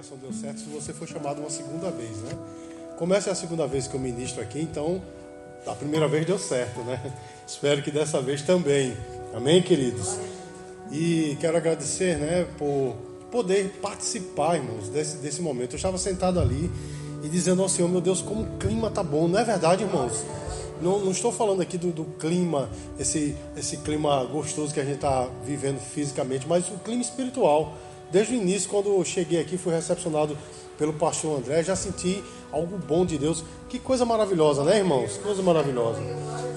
pregação deu certo se você for chamado uma segunda vez, né? Como essa é a segunda vez que eu ministro aqui, então a primeira vez deu certo, né? Espero que dessa vez também. Amém, queridos? E quero agradecer, né, por poder participar, irmãos, desse, desse momento. Eu estava sentado ali e dizendo ao Senhor, meu Deus, como o clima tá bom. Não é verdade, irmãos? Não, não estou falando aqui do, do, clima, esse, esse clima gostoso que a gente está vivendo fisicamente, mas o clima espiritual. Desde o início, quando eu cheguei aqui, fui recepcionado pelo pastor André, já senti algo bom de Deus. Que coisa maravilhosa, né, irmãos? Coisa maravilhosa.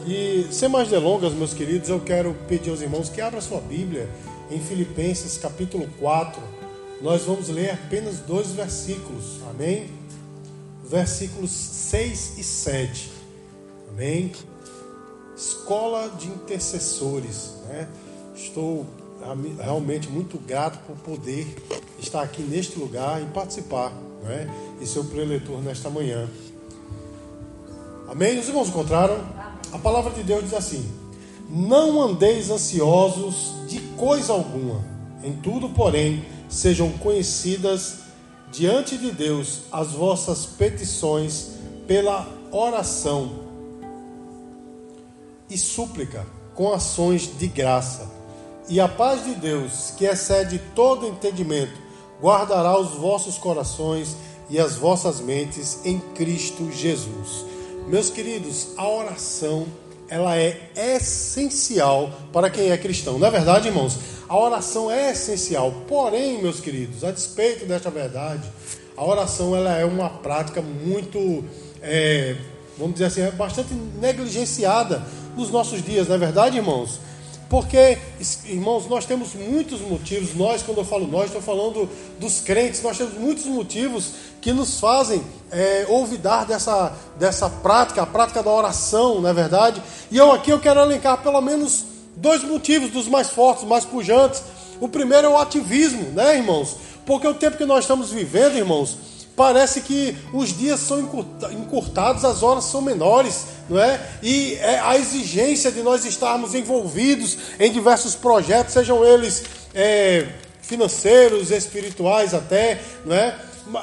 E sem mais delongas, meus queridos, eu quero pedir aos irmãos que abram sua Bíblia em Filipenses capítulo 4. Nós vamos ler apenas dois versículos, amém? Versículos 6 e 7, amém? Escola de intercessores, né? Estou realmente muito grato por poder estar aqui neste lugar e participar, né? E ser o preletor nesta manhã. Amém? Os irmãos encontraram? A palavra de Deus diz assim: Não andeis ansiosos de coisa alguma, em tudo, porém, sejam conhecidas diante de Deus as vossas petições pela oração e súplica com ações de graça e a paz de Deus, que excede todo entendimento, guardará os vossos corações e as vossas mentes em Cristo Jesus. Meus queridos, a oração ela é essencial para quem é cristão. Não é verdade, irmãos? A oração é essencial. Porém, meus queridos, a despeito desta verdade, a oração ela é uma prática muito, é, vamos dizer assim, é bastante negligenciada nos nossos dias. Não é verdade, irmãos? Porque, irmãos, nós temos muitos motivos, nós, quando eu falo nós, estou falando dos crentes, nós temos muitos motivos que nos fazem é, olvidar dessa, dessa prática, a prática da oração, não é verdade? E eu aqui eu quero elencar pelo menos dois motivos dos mais fortes, mais pujantes. O primeiro é o ativismo, né, irmãos? Porque o tempo que nós estamos vivendo, irmãos, Parece que os dias são encurtados, as horas são menores, não é? E é a exigência de nós estarmos envolvidos em diversos projetos, sejam eles é, financeiros, espirituais até, não é?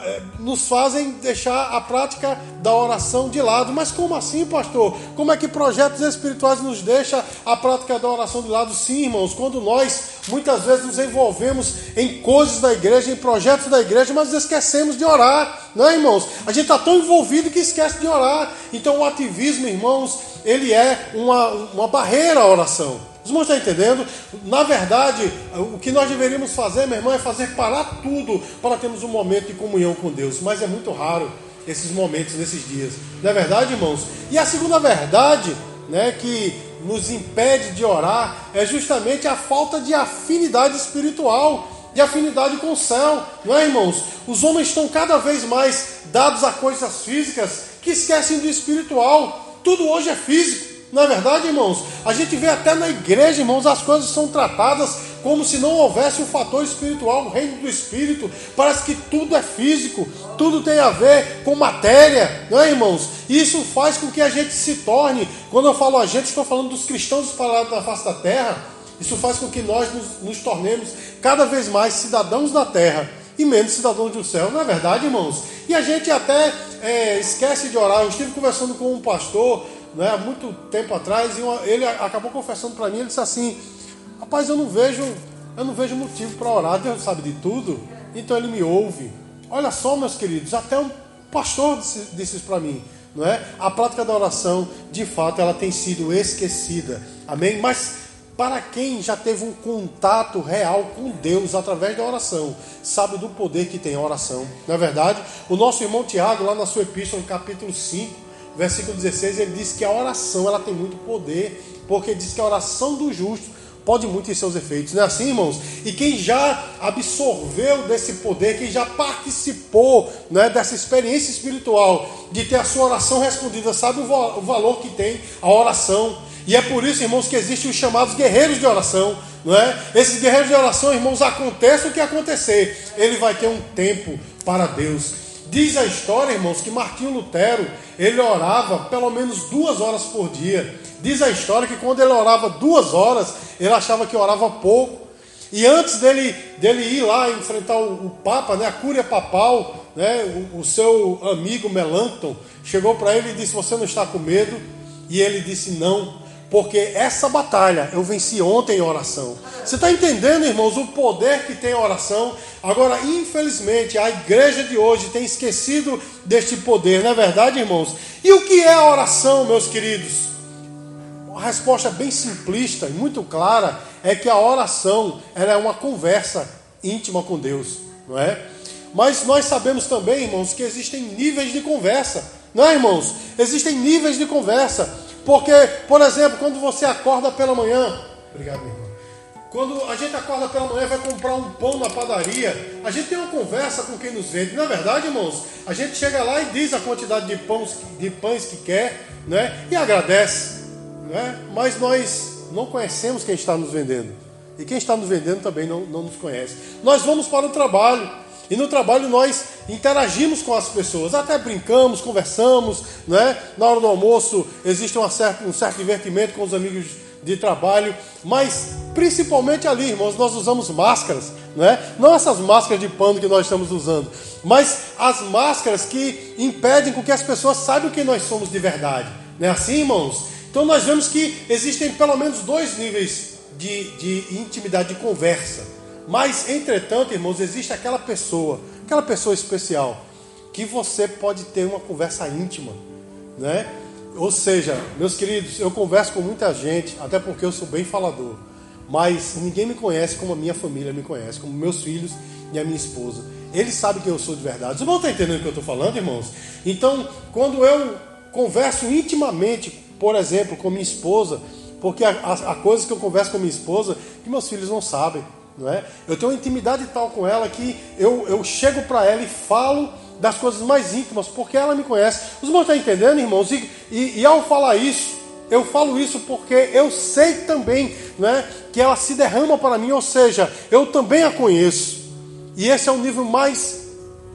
É, nos fazem deixar a prática da oração de lado. Mas como assim, pastor? Como é que projetos espirituais nos deixam a prática da oração de lado? Sim, irmãos, quando nós muitas vezes nos envolvemos em coisas da igreja, em projetos da igreja, mas esquecemos de orar, não é, irmãos? A gente está tão envolvido que esquece de orar. Então o ativismo, irmãos, ele é uma, uma barreira à oração. Os irmãos estão entendendo? Na verdade, o que nós deveríamos fazer, meu irmão, é fazer parar tudo para termos um momento de comunhão com Deus. Mas é muito raro esses momentos nesses dias. Não é verdade, irmãos? E a segunda verdade, né, que nos impede de orar é justamente a falta de afinidade espiritual, de afinidade com o céu, não é, irmãos? Os homens estão cada vez mais dados a coisas físicas que esquecem do espiritual. Tudo hoje é físico. Não é verdade, irmãos? A gente vê até na igreja, irmãos, as coisas são tratadas como se não houvesse um fator espiritual, o reino do espírito. Parece que tudo é físico, tudo tem a ver com matéria, não é, irmãos? Isso faz com que a gente se torne, quando eu falo a gente, estou falando dos cristãos espalhados na face da terra. Isso faz com que nós nos, nos tornemos cada vez mais cidadãos da terra e menos cidadãos do céu, não é verdade, irmãos? E a gente até é, esquece de orar. Eu estive conversando com um pastor né, há muito tempo atrás, e uma, ele acabou confessando para mim, ele disse assim, rapaz, eu não vejo, eu não vejo motivo para orar, Deus sabe de tudo, então ele me ouve. Olha só, meus queridos, até um pastor disse, disse isso para mim, não é? A prática da oração, de fato, ela tem sido esquecida. Amém? Mas para quem já teve um contato real com Deus através da oração, sabe do poder que tem a oração. Na é verdade, o nosso irmão Tiago, lá na sua epístola, no capítulo 5, versículo 16, ele diz que a oração ela tem muito poder, porque diz que a oração do justo pode muito em seus efeitos. Não é assim, irmãos? E quem já absorveu desse poder, quem já participou né, dessa experiência espiritual de ter a sua oração respondida, sabe o, o valor que tem a oração. E é por isso, irmãos, que existem os chamados guerreiros de oração. Não é? Esses guerreiros de oração, irmãos, aconteça o que acontecer, ele vai ter um tempo para Deus. Diz a história, irmãos, que Martinho Lutero, ele orava pelo menos duas horas por dia. Diz a história que quando ele orava duas horas, ele achava que orava pouco. E antes dele, dele ir lá enfrentar o, o Papa, né, a cúria papal, né, o, o seu amigo Melanchthon chegou para ele e disse: Você não está com medo? E ele disse: Não, porque essa batalha eu venci ontem em oração. Você está entendendo, irmãos, o poder que tem a oração? Agora, infelizmente, a igreja de hoje tem esquecido deste poder, não é verdade, irmãos? E o que é a oração, meus queridos? A resposta é bem simplista e muito clara é que a oração é uma conversa íntima com Deus, não é? Mas nós sabemos também, irmãos, que existem níveis de conversa, não é, irmãos? Existem níveis de conversa, porque, por exemplo, quando você acorda pela manhã, obrigado, meu irmão. Quando a gente acorda pela manhã vai comprar um pão na padaria, a gente tem uma conversa com quem nos vende. Na é verdade, irmãos, a gente chega lá e diz a quantidade de pães, de pães que quer, né? E agradece. Né? Mas nós não conhecemos quem está nos vendendo. E quem está nos vendendo também não, não nos conhece. Nós vamos para o trabalho. E no trabalho nós interagimos com as pessoas, até brincamos, conversamos, né? na hora do almoço existe uma certa, um certo divertimento com os amigos de trabalho, mas principalmente ali, irmãos, nós usamos máscaras, né? não essas máscaras de pano que nós estamos usando, mas as máscaras que impedem com que as pessoas saibam quem nós somos de verdade. Não é assim, irmãos? Então nós vemos que existem pelo menos dois níveis de, de intimidade, de conversa. Mas, entretanto, irmãos, existe aquela pessoa, aquela pessoa especial, que você pode ter uma conversa íntima, né? Ou seja, meus queridos, eu converso com muita gente, até porque eu sou bem falador, mas ninguém me conhece como a minha família me conhece, como meus filhos e a minha esposa. Eles sabem que eu sou de verdade. Irmãos estão entendendo o que eu estou falando, irmãos? Então, quando eu converso intimamente por exemplo, com minha esposa, porque há, coisas que eu converso com minha esposa que meus filhos não sabem. Não é? Eu tenho uma intimidade tal com ela que eu, eu chego para ela e falo das coisas mais íntimas, porque ela me conhece. Os irmãos estão entendendo, irmãos? E, e, e, ao falar isso, eu falo isso porque eu sei também né, que ela se derrama para mim, ou seja, eu também a conheço. E esse é o nível mais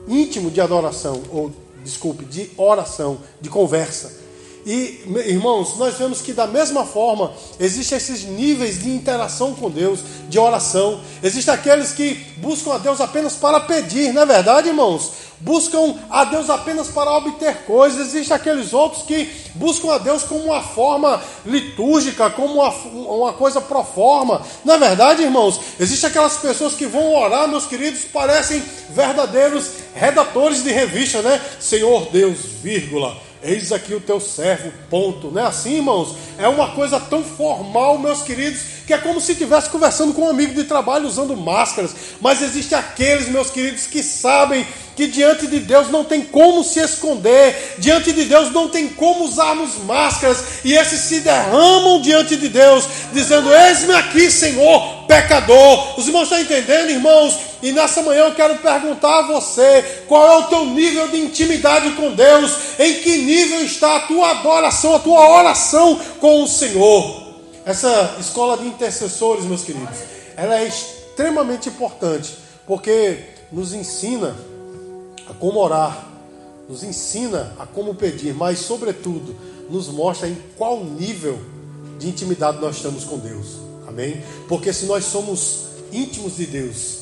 íntimo de adoração, ou desculpe, de oração, de conversa. E, irmãos, nós vemos que da mesma forma existem esses níveis de interação com Deus, de oração. Existem aqueles que buscam a Deus apenas para pedir, não é verdade, irmãos? Buscam a Deus apenas para obter coisas. Existem aqueles outros que buscam a Deus como uma forma litúrgica, como uma, uma coisa pro forma. Não é verdade, irmãos? Existem aquelas pessoas que vão orar, meus queridos, parecem verdadeiros redatores de revista, né? Senhor Deus, vírgula Eis aqui o teu servo, ponto. Não é assim, irmãos? É uma coisa tão formal, meus queridos, que é como se estivesse conversando com um amigo de trabalho usando máscaras. Mas existem aqueles, meus queridos, que sabem que diante de Deus não tem como se esconder, diante de Deus não tem como usarmos máscaras, e esses se derramam diante de Deus, dizendo: Eis-me aqui, Senhor, pecador. Os irmãos estão entendendo, irmãos? E nessa manhã eu quero perguntar a você: qual é o teu nível de intimidade com Deus? Em que nível está a tua adoração, a tua oração com o Senhor? Essa escola de intercessores, meus queridos, ela é extremamente importante, porque nos ensina a como orar, nos ensina a como pedir, mas, sobretudo, nos mostra em qual nível de intimidade nós estamos com Deus. Amém? Porque se nós somos íntimos de Deus,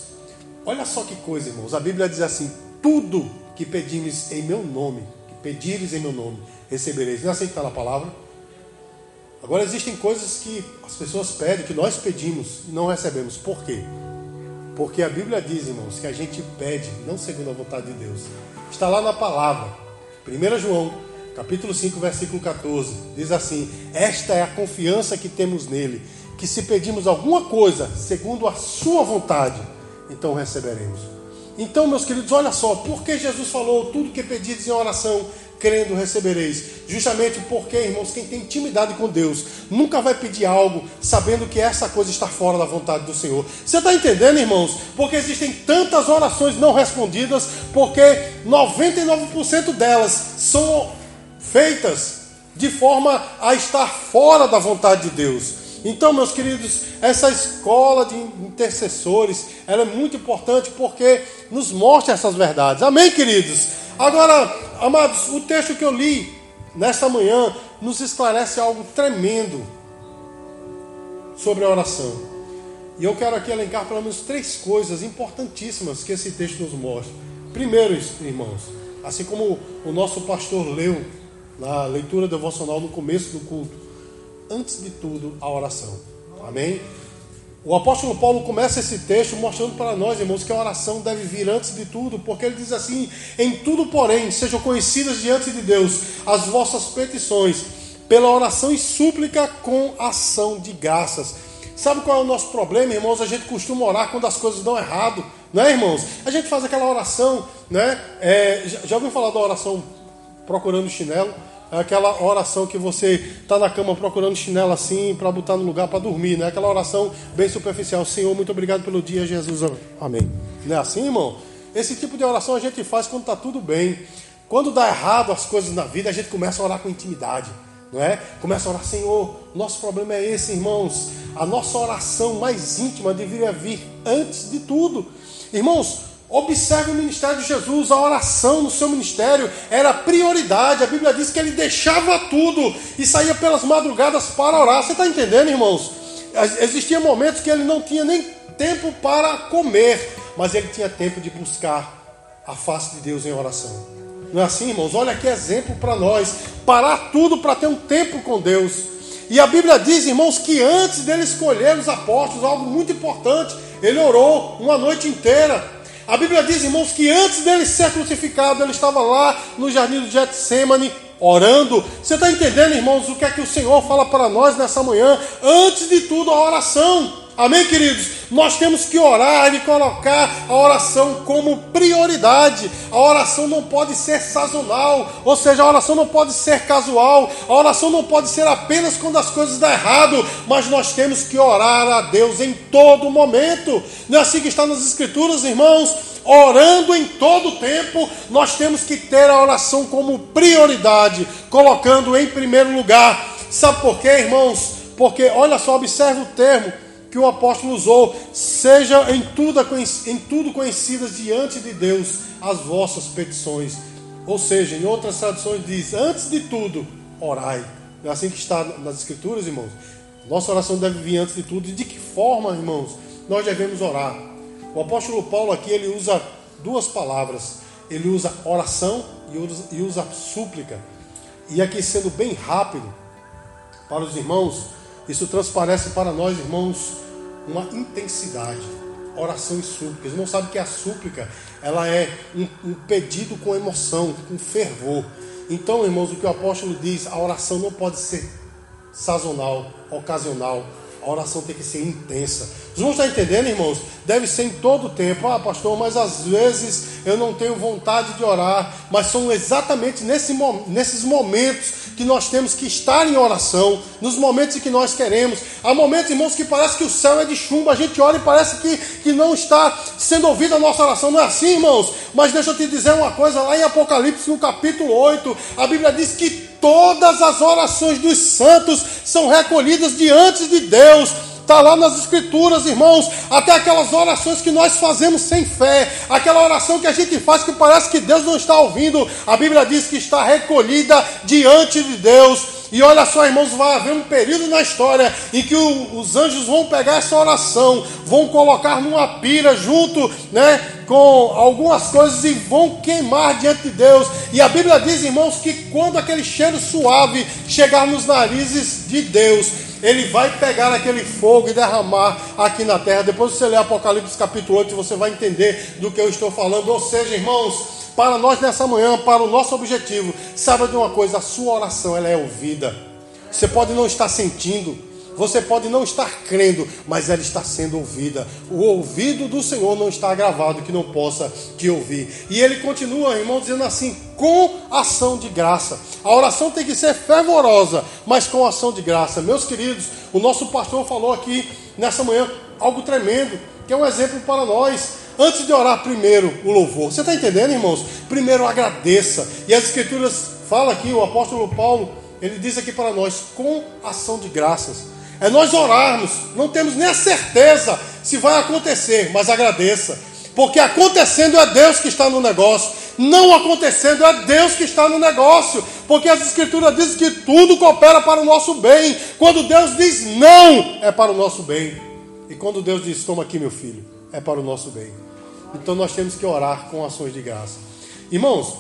olha só que coisa, irmãos. A Bíblia diz assim: tudo que pedimos em meu nome, que pedires em meu nome, recebereis. Não é na palavra? Agora existem coisas que as pessoas pedem, que nós pedimos e não recebemos. Por quê? Porque a Bíblia diz, irmãos, que a gente pede não segundo a vontade de Deus. Está lá na palavra. 1 João, capítulo 5, versículo 14, diz assim: Esta é a confiança que temos nele que se pedimos alguma coisa segundo a sua vontade, então receberemos. Então, meus queridos, olha só, por que Jesus falou tudo que pedis em oração, crendo recebereis? Justamente porque, irmãos, quem tem intimidade com Deus nunca vai pedir algo sabendo que essa coisa está fora da vontade do Senhor. Você está entendendo, irmãos? Porque existem tantas orações não respondidas, porque 99% delas são feitas de forma a estar fora da vontade de Deus. Então, meus queridos, essa escola de intercessores, ela é muito importante porque nos mostra essas verdades. Amém, queridos? Agora, amados, o texto que eu li nesta manhã nos esclarece algo tremendo sobre a oração. E eu quero aqui elencar pelo menos três coisas importantíssimas que esse texto nos mostra. Primeiro, irmãos, assim como o nosso pastor leu na leitura devocional no começo do culto, antes de tudo, a oração. Amém? O apóstolo Paulo começa esse texto mostrando para nós, irmãos, que a oração deve vir antes de tudo, porque ele diz assim: em tudo, porém, sejam conhecidas diante de Deus as vossas petições, pela oração e súplica com ação de graças. Sabe qual é o nosso problema, irmãos? A gente costuma orar quando as coisas dão errado, não é, irmãos? A gente faz aquela oração, né? É, já, já ouviu falar da oração procurando chinelo? É aquela oração que você está na cama procurando chinelo assim para botar no lugar para dormir, né? Aquela oração bem superficial. Senhor, muito obrigado pelo dia, Jesus. Amém. Não é assim, irmão? Esse tipo de oração a gente faz quando está tudo bem. Quando dá errado as coisas na vida, a gente começa a orar com intimidade, não é? Começa a orar, Senhor, nosso problema é esse, irmãos. A nossa oração mais íntima deveria vir antes de tudo. Irmãos, Observe o ministério de Jesus, a oração no seu ministério era prioridade. A Bíblia diz que ele deixava tudo e saía pelas madrugadas para orar. Você está entendendo, irmãos? Existiam momentos que ele não tinha nem tempo para comer, mas ele tinha tempo de buscar a face de Deus em oração. Não é assim, irmãos? Olha que exemplo para nós. Parar tudo para ter um tempo com Deus. E a Bíblia diz, irmãos, que antes dele escolher os apóstolos, algo muito importante, ele orou uma noite inteira. A Bíblia diz, irmãos, que antes dele ser crucificado, ele estava lá no jardim do Getsemane orando. Você está entendendo, irmãos, o que é que o Senhor fala para nós nessa manhã? Antes de tudo, a oração. Amém, queridos? Nós temos que orar e colocar a oração como prioridade. A oração não pode ser sazonal, ou seja, a oração não pode ser casual. A oração não pode ser apenas quando as coisas dão errado, mas nós temos que orar a Deus em todo momento. Não é assim que está nas Escrituras, irmãos? Orando em todo tempo, nós temos que ter a oração como prioridade, colocando em primeiro lugar. Sabe por quê, irmãos? Porque, olha só, observe o termo que o apóstolo usou, seja em tudo, em tudo conhecidas diante de Deus as vossas petições. Ou seja, em outras traduções diz, antes de tudo, orai. É assim que está nas escrituras, irmãos. Nossa oração deve vir antes de tudo. E de que forma, irmãos, nós devemos orar? O apóstolo Paulo aqui ele usa duas palavras. Ele usa oração e usa, e usa súplica. E aqui sendo bem rápido para os irmãos, isso transparece para nós, irmãos, uma intensidade. Oração e súplica. Não sabem que a súplica ela é um, um pedido com emoção, com fervor. Então, irmãos, o que o apóstolo diz, a oração não pode ser sazonal, ocasional. A oração tem que ser intensa. Os irmãos estão entendendo, irmãos? Deve ser em todo o tempo. Ah, pastor, mas às vezes eu não tenho vontade de orar. Mas são exatamente nesse, nesses momentos que nós temos que estar em oração, nos momentos em que nós queremos. Há momentos, irmãos, que parece que o céu é de chumbo, a gente ora e parece que, que não está sendo ouvida a nossa oração. Não é assim, irmãos? Mas deixa eu te dizer uma coisa, lá em Apocalipse, no capítulo 8, a Bíblia diz que todas as orações dos santos são recolhidas diante de Deus. Está lá nas Escrituras, irmãos, até aquelas orações que nós fazemos sem fé, aquela oração que a gente faz que parece que Deus não está ouvindo, a Bíblia diz que está recolhida diante de Deus. E olha só, irmãos, vai haver um período na história em que o, os anjos vão pegar essa oração, vão colocar numa pira junto, né, com algumas coisas e vão queimar diante de Deus. E a Bíblia diz, irmãos, que quando aquele cheiro suave chegar nos narizes de Deus, ele vai pegar aquele fogo e derramar aqui na terra. Depois você ler Apocalipse capítulo 8, você vai entender do que eu estou falando. Ou seja, irmãos, para nós nessa manhã, para o nosso objetivo, saiba de uma coisa, a sua oração ela é ouvida. Você pode não estar sentindo, você pode não estar crendo, mas ela está sendo ouvida. O ouvido do Senhor não está gravado que não possa te ouvir. E ele continua, irmão, dizendo assim: com ação de graça. A oração tem que ser fervorosa, mas com ação de graça. Meus queridos, o nosso pastor falou aqui nessa manhã algo tremendo, que é um exemplo para nós. Antes de orar, primeiro o louvor. Você está entendendo, irmãos? Primeiro agradeça. E as Escrituras fala aqui, o apóstolo Paulo, ele diz aqui para nós, com ação de graças. É nós orarmos, não temos nem a certeza se vai acontecer, mas agradeça. Porque acontecendo é Deus que está no negócio, não acontecendo é Deus que está no negócio. Porque as Escrituras dizem que tudo coopera para o nosso bem. Quando Deus diz não, é para o nosso bem. E quando Deus diz: Toma aqui, meu filho, é para o nosso bem. Então nós temos que orar com ações de graça. Irmãos,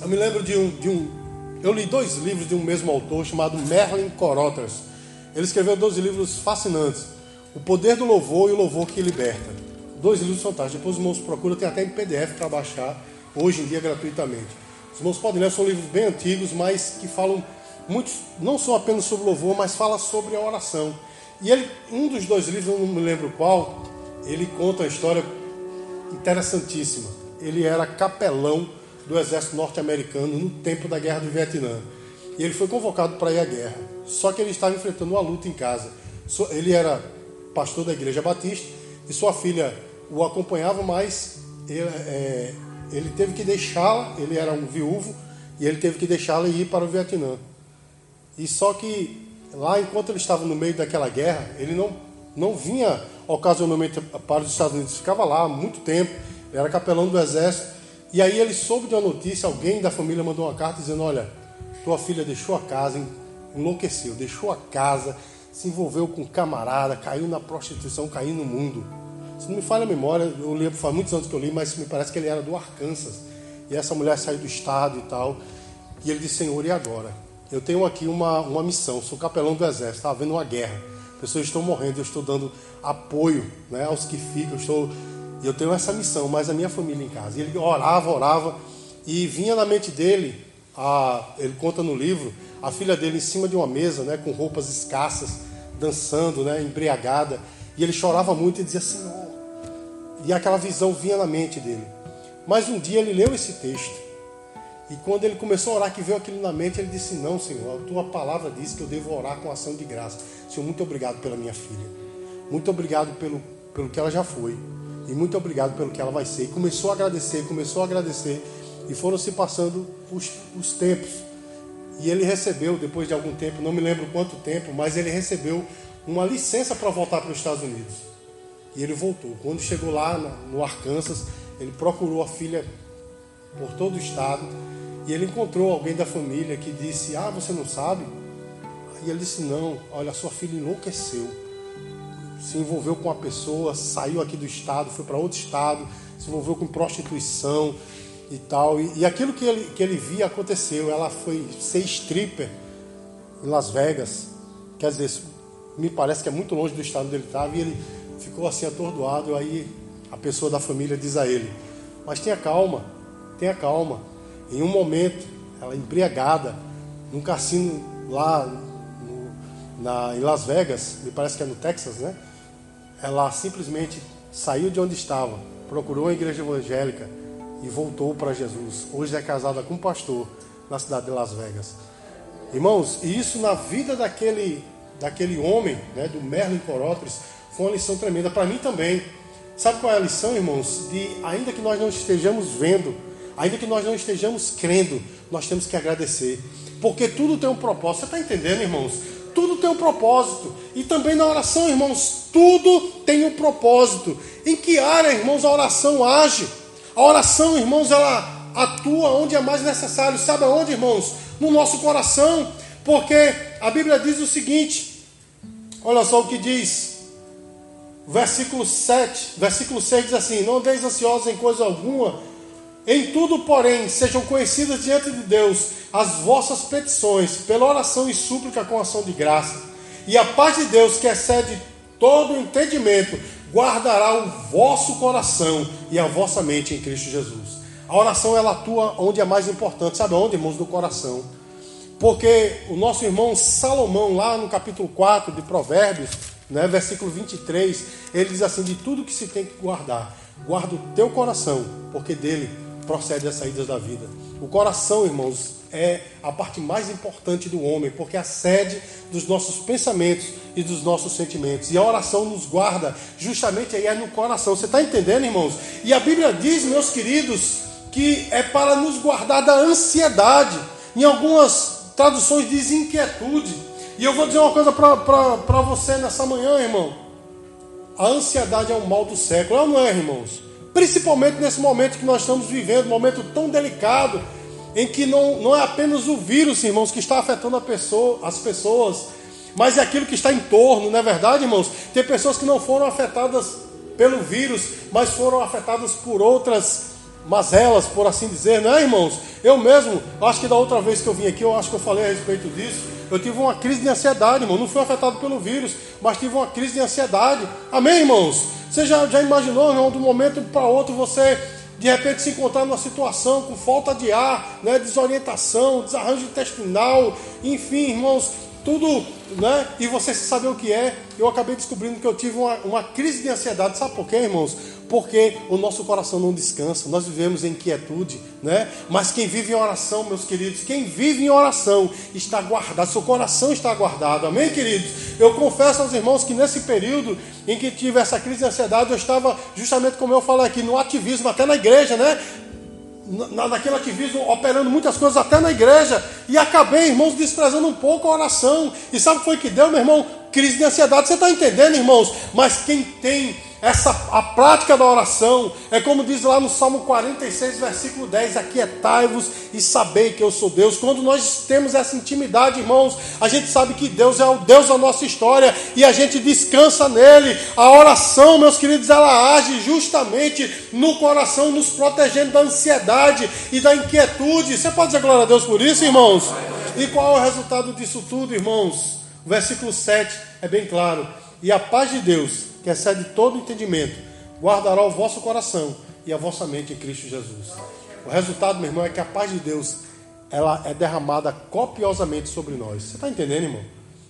eu me lembro de um, de um. Eu li dois livros de um mesmo autor chamado Merlin Corotters. Ele escreveu dois livros fascinantes: O Poder do Louvor e o Louvor que Liberta. Dois livros fantásticos. Depois os irmãos procuram, tem até em PDF para baixar, hoje em dia gratuitamente. Os irmãos podem ler, são livros bem antigos, mas que falam muito, não só apenas sobre louvor, mas fala sobre a oração. E ele, um dos dois livros, eu não me lembro qual, ele conta uma história interessantíssima. Ele era capelão do exército norte-americano no tempo da guerra do Vietnã. E ele foi convocado para ir à guerra. Só que ele estava enfrentando uma luta em casa. Ele era pastor da igreja batista e sua filha o acompanhava, mas ele, é, ele teve que deixá-la. Ele era um viúvo e ele teve que deixá-la ir para o Vietnã. E só que lá, enquanto ele estava no meio daquela guerra, ele não, não vinha ocasionalmente para os Estados Unidos, ficava lá há muito tempo, era capelão do exército. E aí ele soube de uma notícia, alguém da família mandou uma carta dizendo: Olha, tua filha deixou a casa, enlouqueceu, deixou a casa, se envolveu com camarada, caiu na prostituição, caiu no mundo. Se não me falha a memória, eu li faz muitos anos que eu li, mas me parece que ele era do Arkansas. E essa mulher saiu do estado e tal. E ele disse: Senhor, e agora? Eu tenho aqui uma, uma missão, sou capelão do exército, está havendo uma guerra. Pessoas estão morrendo, eu estou dando apoio né, aos que ficam, eu estou, eu tenho essa missão, mas a minha família em casa. E ele orava, orava, e vinha na mente dele, a, ele conta no livro, a filha dele em cima de uma mesa, né, com roupas escassas, dançando, né, embriagada, e ele chorava muito e dizia: Senhor. E aquela visão vinha na mente dele. Mas um dia ele leu esse texto e quando ele começou a orar, que veio aquilo na mente, ele disse: Não, Senhor, a tua palavra diz que eu devo orar com ação de graça. Senhor, muito obrigado pela minha filha. Muito obrigado pelo, pelo que ela já foi. E muito obrigado pelo que ela vai ser. E começou a agradecer, começou a agradecer. E foram se passando os, os tempos. E ele recebeu, depois de algum tempo, não me lembro quanto tempo, mas ele recebeu uma licença para voltar para os Estados Unidos. E ele voltou. Quando chegou lá no Arkansas, ele procurou a filha por todo o estado e ele encontrou alguém da família que disse: Ah, você não sabe? E ele disse: Não, olha, sua filha enlouqueceu. Se envolveu com uma pessoa, saiu aqui do estado, foi para outro estado, se envolveu com prostituição e tal. E, e aquilo que ele, que ele via aconteceu. Ela foi ser stripper em Las Vegas. Quer dizer, me parece que é muito longe do estado onde ele estava. E ele ficou assim atordoado. Aí a pessoa da família diz a ele: Mas tenha calma, tenha calma em um momento, ela embriagada, num cassino lá no, na, em Las Vegas, me parece que é no Texas, né? Ela simplesmente saiu de onde estava, procurou a igreja evangélica e voltou para Jesus. Hoje é casada com um pastor na cidade de Las Vegas. Irmãos, e isso na vida daquele, daquele homem, né, do Merlin Corópolis, foi uma lição tremenda para mim também. Sabe qual é a lição, irmãos? De ainda que nós não estejamos vendo Ainda que nós não estejamos crendo, nós temos que agradecer. Porque tudo tem um propósito. Você está entendendo, irmãos? Tudo tem um propósito. E também na oração, irmãos, tudo tem um propósito. Em que área, irmãos, a oração age? A oração, irmãos, ela atua onde é mais necessário. Sabe aonde, irmãos? No nosso coração. Porque a Bíblia diz o seguinte: olha só o que diz. Versículo 7, versículo 6 diz assim: Não andeis ansiosos em coisa alguma, em tudo, porém, sejam conhecidas diante de Deus as vossas petições, pela oração e súplica com ação de graça. E a paz de Deus, que excede todo o entendimento, guardará o vosso coração e a vossa mente em Cristo Jesus. A oração ela atua onde é mais importante, sabe onde, irmãos? No coração. Porque o nosso irmão Salomão, lá no capítulo 4 de Provérbios, né, versículo 23, ele diz assim: De tudo que se tem que guardar, guarda o teu coração, porque dele procede as saídas da vida. O coração, irmãos, é a parte mais importante do homem, porque é a sede dos nossos pensamentos e dos nossos sentimentos. E a oração nos guarda justamente aí é no coração. Você está entendendo, irmãos? E a Bíblia diz, meus queridos, que é para nos guardar da ansiedade. Em algumas traduções diz inquietude. E eu vou dizer uma coisa para você nessa manhã, irmão. A ansiedade é o mal do século, é ou não é, irmãos? Principalmente nesse momento que nós estamos vivendo, um momento tão delicado, em que não, não é apenas o vírus, irmãos, que está afetando pessoa, as pessoas, mas é aquilo que está em torno, não é verdade, irmãos? Tem pessoas que não foram afetadas pelo vírus, mas foram afetadas por outras mazelas, por assim dizer, não é, irmãos? Eu mesmo, acho que da outra vez que eu vim aqui, eu acho que eu falei a respeito disso. Eu tive uma crise de ansiedade, irmão. Não fui afetado pelo vírus, mas tive uma crise de ansiedade. Amém, irmãos? Você já, já imaginou, irmão, de um momento para outro você de repente se encontrar numa situação com falta de ar, né, desorientação, desarranjo intestinal, enfim, irmãos, tudo, né? E você saber o que é. Eu acabei descobrindo que eu tive uma, uma crise de ansiedade. Sabe por quê, irmãos? Porque o nosso coração não descansa. Nós vivemos em quietude, né? Mas quem vive em oração, meus queridos, quem vive em oração está guardado. Seu coração está guardado. Amém, queridos? Eu confesso aos irmãos que nesse período em que tive essa crise de ansiedade, eu estava justamente como eu falei aqui no ativismo, até na igreja, né? Naquele ativismo, operando muitas coisas até na igreja, e acabei, irmãos, desprezando um pouco a oração. E sabe o que foi que deu, meu irmão? Crise de ansiedade. Você está entendendo, irmãos? Mas quem tem essa a prática da oração é como diz lá no Salmo 46, versículo 10: Aquietai-vos e sabei que eu sou Deus. Quando nós temos essa intimidade, irmãos, a gente sabe que Deus é o Deus da nossa história e a gente descansa nele. A oração, meus queridos, ela age justamente no coração, nos protegendo da ansiedade e da inquietude. Você pode dizer glória a Deus por isso, irmãos? E qual é o resultado disso tudo, irmãos? O versículo 7 é bem claro. E a paz de Deus que excede todo entendimento, guardará o vosso coração e a vossa mente em Cristo Jesus. O resultado, meu irmão, é que a paz de Deus ela é derramada copiosamente sobre nós. Você está entendendo, irmão?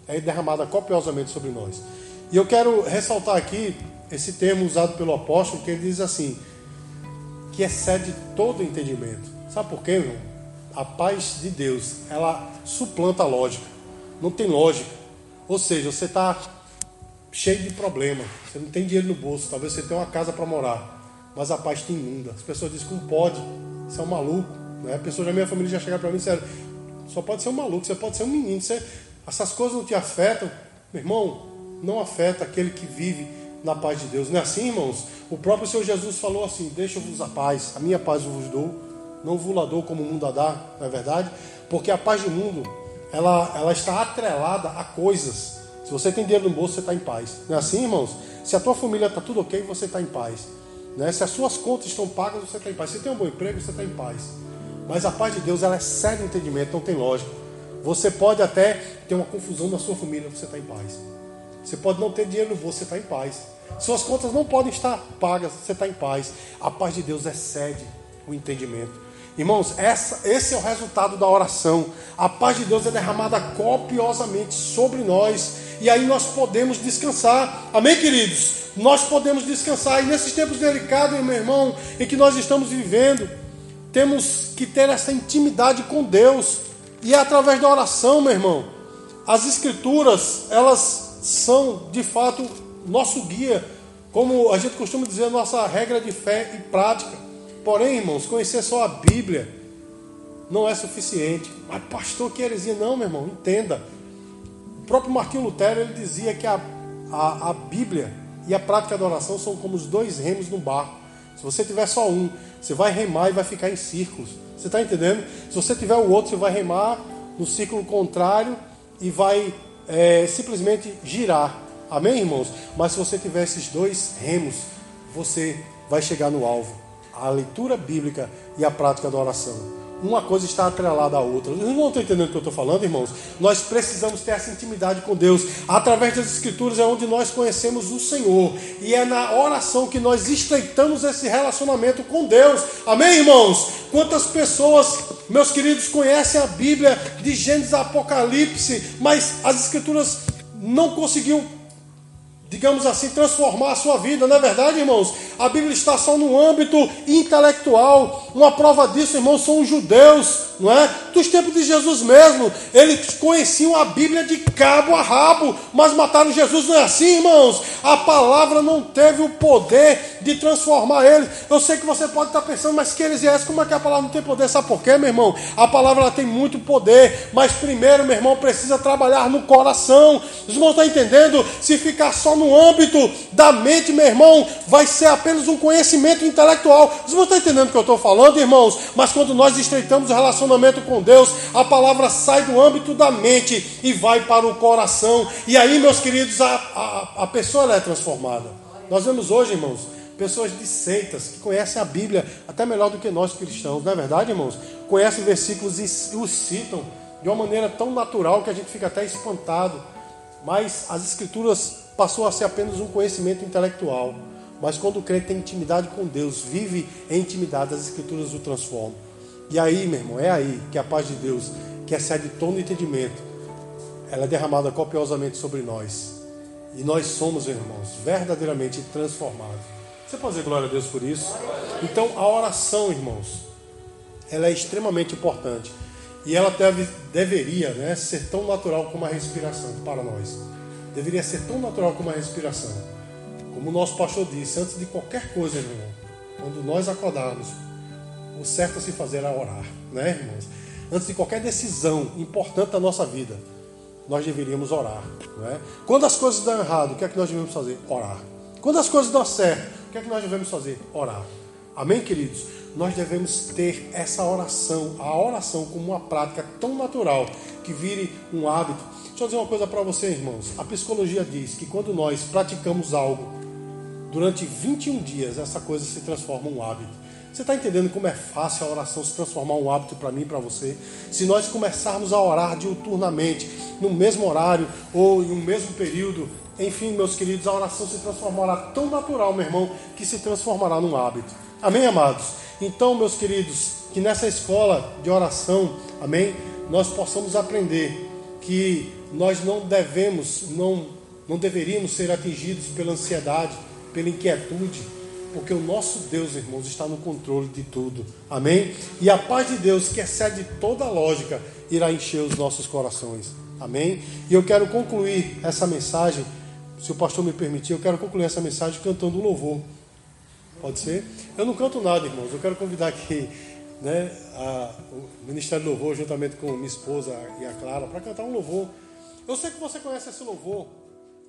É derramada copiosamente sobre nós. E eu quero ressaltar aqui esse termo usado pelo apóstolo, que ele diz assim: que excede todo entendimento. Sabe por quê, irmão? A paz de Deus, ela suplanta a lógica. Não tem lógica. Ou seja, você está cheio de problema. Você não tem dinheiro no bolso, talvez você tenha uma casa para morar, mas a paz te inunda. As pessoas dizem como pode, você é um maluco. Né? A pessoa da minha família já chegaram para mim e disseram, só pode ser um maluco, você pode ser um menino. Você... Essas coisas não te afetam. Meu irmão, não afeta aquele que vive na paz de Deus. Não é assim, irmãos? O próprio Senhor Jesus falou assim: Deixa-vos a paz, a minha paz eu vos dou, não vos la dou como o mundo a dá, não é verdade? Porque a paz do mundo, ela, ela está atrelada a coisas se você tem dinheiro no bolso, você está em paz. Não é assim, irmãos? Se a tua família está tudo ok, você está em paz. Né? Se as suas contas estão pagas, você está em paz. Se você tem um bom emprego, você está em paz. Mas a paz de Deus, ela é sério entendimento, não tem lógica. Você pode até ter uma confusão na sua família, você está em paz. Você pode não ter dinheiro no bolso, você está em paz. Suas contas não podem estar pagas, você está em paz. A paz de Deus excede o entendimento. Irmãos, essa, esse é o resultado da oração. A paz de Deus é derramada copiosamente sobre nós e aí nós podemos descansar. Amém, queridos? Nós podemos descansar. E nesses tempos delicados, meu irmão, em que nós estamos vivendo, temos que ter essa intimidade com Deus. E é através da oração, meu irmão. As escrituras, elas são de fato nosso guia, como a gente costuma dizer, nossa regra de fé e prática. Porém, irmãos, conhecer só a Bíblia não é suficiente. Mas, pastor, que heresia? Não, meu irmão, entenda próprio Martinho Lutero ele dizia que a, a, a Bíblia e a prática da oração são como os dois remos no barco. Se você tiver só um, você vai remar e vai ficar em círculos. Você está entendendo? Se você tiver o outro, você vai remar no círculo contrário e vai é, simplesmente girar. Amém, irmãos? Mas se você tiver esses dois remos, você vai chegar no alvo. A leitura bíblica e a prática da oração uma coisa está atrelada à outra. Vocês não estão entendendo o que eu estou falando, irmãos? Nós precisamos ter essa intimidade com Deus. Através das Escrituras é onde nós conhecemos o Senhor. E é na oração que nós estreitamos esse relacionamento com Deus. Amém, irmãos? Quantas pessoas, meus queridos, conhecem a Bíblia de Gênesis a Apocalipse, mas as Escrituras não conseguiu digamos assim, transformar a sua vida, não é verdade, irmãos? A Bíblia está só no âmbito intelectual. Uma prova disso, irmãos, são os judeus não é? Dos tempos de Jesus mesmo, eles conheciam a Bíblia de cabo a rabo, mas mataram Jesus, não é assim, irmãos? A palavra não teve o poder de transformar eles. Eu sei que você pode estar pensando, mas que eles é como é que a palavra não tem poder? Sabe por quê, meu irmão? A palavra ela tem muito poder, mas primeiro, meu irmão, precisa trabalhar no coração. Os irmãos estão entendendo? Se ficar só no âmbito da mente, meu irmão, vai ser apenas um conhecimento intelectual. Você está entendendo o que eu estou falando, irmãos? Mas quando nós estreitamos o relacionamento com Deus, a palavra sai do âmbito da mente e vai para o coração. E aí, meus queridos, a, a, a pessoa é transformada. Nós vemos hoje, irmãos, pessoas de seitas que conhecem a Bíblia até melhor do que nós cristãos, não é verdade, irmãos? Conhecem versículos e os citam de uma maneira tão natural que a gente fica até espantado. Mas as Escrituras passou a ser apenas um conhecimento intelectual. Mas quando o crente tem intimidade com Deus, vive em intimidade, as Escrituras o transformam. E aí, meu irmão, é aí que a paz de Deus, que excede todo entendimento, ela é derramada copiosamente sobre nós. E nós somos, irmãos, verdadeiramente transformados. Você pode dizer glória a Deus por isso? Então, a oração, irmãos, ela é extremamente importante. E ela deve, deveria né, ser tão natural como a respiração para nós. Deveria ser tão natural como a respiração. Como o nosso pastor disse, antes de qualquer coisa, irmão, quando nós acordarmos, o certo a se fazer é orar, né, irmãos? Antes de qualquer decisão importante da nossa vida, nós deveríamos orar. Não é? Quando as coisas dão errado, o que é que nós devemos fazer? Orar. Quando as coisas dão certo, o que é que nós devemos fazer? Orar. Amém, queridos? nós devemos ter essa oração, a oração como uma prática tão natural que vire um hábito. Eu dizer uma coisa para você, irmãos. A psicologia diz que quando nós praticamos algo durante 21 dias, essa coisa se transforma em um hábito. Você está entendendo como é fácil a oração se transformar em um hábito para mim e para você? Se nós começarmos a orar diuturnamente, no mesmo horário ou em um mesmo período, enfim, meus queridos, a oração se transformará tão natural, meu irmão, que se transformará num hábito. Amém, amados? Então, meus queridos, que nessa escola de oração, amém, nós possamos aprender que nós não devemos, não, não deveríamos ser atingidos pela ansiedade, pela inquietude, porque o nosso Deus, irmãos, está no controle de tudo, amém? E a paz de Deus, que excede toda lógica, irá encher os nossos corações, amém? E eu quero concluir essa mensagem, se o pastor me permitir, eu quero concluir essa mensagem cantando um louvor. Pode ser? Eu não canto nada, irmãos. Eu quero convidar aqui né, a, o Ministério do Louvor, juntamente com minha esposa e a Clara, para cantar um louvor. Eu sei que você conhece esse louvor,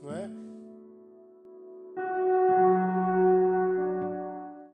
não é?